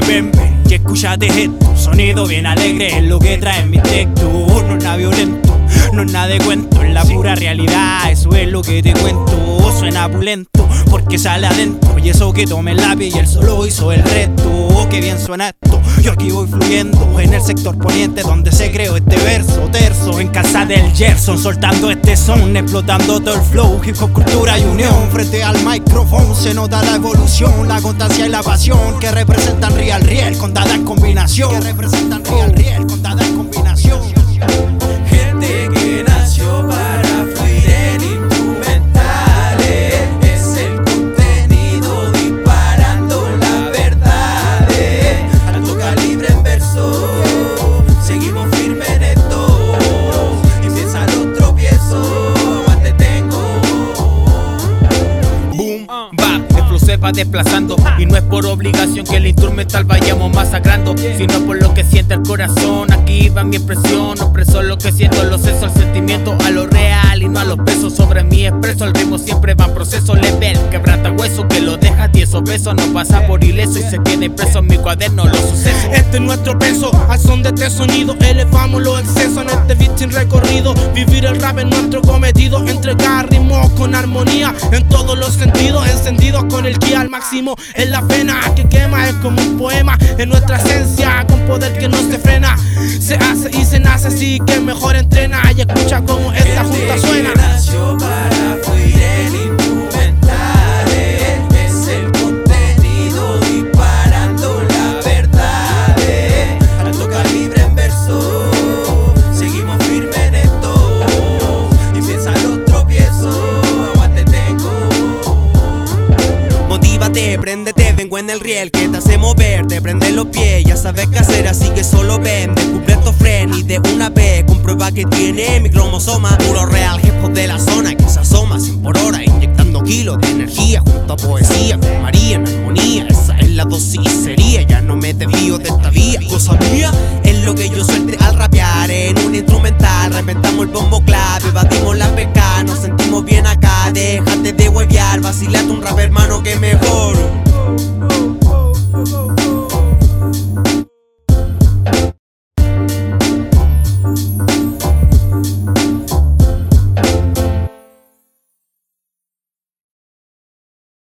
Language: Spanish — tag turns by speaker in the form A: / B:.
A: que ven, ven y escúchate esto. Sonido bien alegre es lo que trae mi texto. No es nada violento, no es nada de cuento, es la pura realidad. Eso es lo que te cuento. Suena pulento porque sale adentro. Y eso que tome el lápiz y él solo hizo el resto. Que bien suena esto. Yo aquí voy fluyendo en el sector poniente donde se creó este verso terzo. En casa del Gerson, soltando este son, explotando todo el flow. Hip hop, cultura y unión. Frente al micrófono se nota la evolución, la constancia y la pasión que representan Real Real con combinación. Que representan Real con dada combinación.
B: Va desplazando. Y no es por obligación que el instrumental vayamos masacrando Sino por lo que siente el corazón. Aquí va mi expresión, expreso lo que siento Lo ceso el sentimiento a lo real y no a los pesos Sobre mi expreso, el ritmo siempre va en proceso. Level Quebranta hueso que lo deja tieso beso No pasa por ileso y se queda impreso en mi cuaderno los sucesos.
C: Este es nuestro peso, al son de este sonido elevamos los excesos en este beat sin recorrido. Vivir el rap es nuestro cometido, entregar ritmos con armonía en todos los sentidos, encendidos con el ki al máximo. En la pena que quema es como un poema, en nuestra esencia con poder que no se frena. Se hace y se nace así que mejor entrena y escucha como esta junta suena.
D: El
E: riel que te hace mover, te prende los pies, ya sabes qué hacer, así que solo ven, descubre estos fren y de una vez comprueba que tiene mi cromosoma, puro real hop de la zona que se asoma 100 por hora, inyectando kilos de energía junto a poesía, con María en armonía, esa es la dosis sería, ya no me desvío de esta vía, cosa mía es lo que yo suelte al rapear en un instrumental, reventamos el bombo clave, batimos la peca, nos sentimos